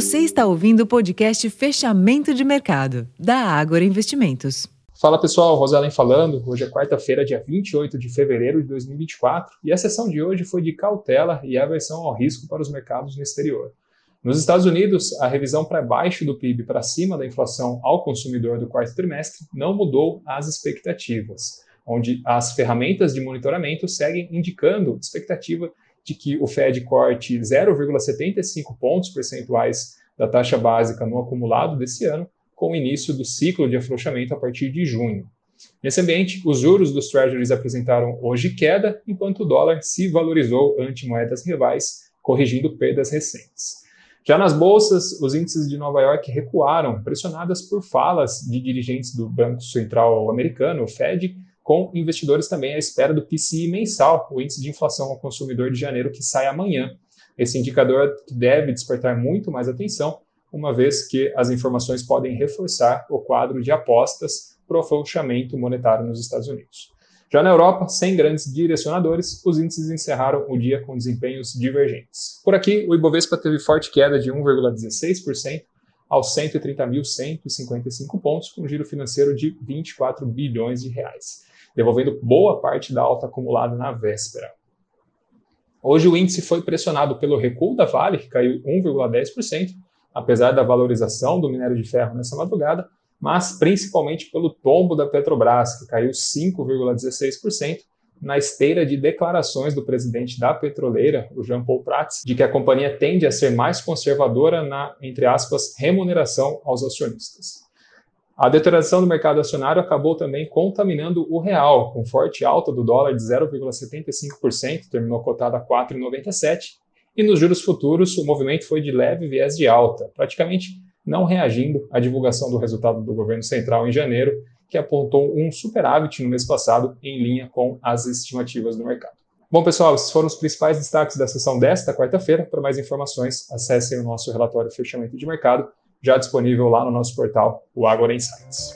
Você está ouvindo o podcast Fechamento de Mercado, da Ágora Investimentos. Fala pessoal, Rosalen falando. Hoje é quarta-feira, dia 28 de fevereiro de 2024, e a sessão de hoje foi de cautela e aversão ao risco para os mercados no exterior. Nos Estados Unidos, a revisão para baixo do PIB para cima da inflação ao consumidor do quarto trimestre não mudou as expectativas, onde as ferramentas de monitoramento seguem indicando expectativa de que o Fed corte 0,75 pontos percentuais da taxa básica no acumulado desse ano, com o início do ciclo de afrouxamento a partir de junho. Nesse ambiente, os juros dos Treasuries apresentaram hoje queda, enquanto o dólar se valorizou ante moedas rivais, corrigindo perdas recentes. Já nas bolsas, os índices de Nova York recuaram, pressionadas por falas de dirigentes do Banco Central Americano, o Fed, com investidores também à espera do PCI mensal, o índice de inflação ao consumidor de janeiro, que sai amanhã. Esse indicador deve despertar muito mais atenção, uma vez que as informações podem reforçar o quadro de apostas para o afrouxamento monetário nos Estados Unidos. Já na Europa, sem grandes direcionadores, os índices encerraram o dia com desempenhos divergentes. Por aqui, o Ibovespa teve forte queda de 1,16% aos 130.155 pontos, com um giro financeiro de 24 bilhões de reais devolvendo boa parte da alta acumulada na véspera. Hoje o índice foi pressionado pelo recuo da Vale, que caiu 1,10%, apesar da valorização do minério de ferro nessa madrugada, mas principalmente pelo tombo da Petrobras, que caiu 5,16%, na esteira de declarações do presidente da petroleira, o Jean Paul Prats, de que a companhia tende a ser mais conservadora na, entre aspas, remuneração aos acionistas. A deterioração do mercado acionário acabou também contaminando o real, com forte alta do dólar de 0,75%, terminou cotado a 4,97%, e nos juros futuros o movimento foi de leve viés de alta, praticamente não reagindo à divulgação do resultado do governo central em janeiro, que apontou um superávit no mês passado em linha com as estimativas do mercado. Bom, pessoal, esses foram os principais destaques da sessão desta quarta-feira. Para mais informações, acessem o nosso relatório fechamento de mercado já disponível lá no nosso portal, o Agora Insights.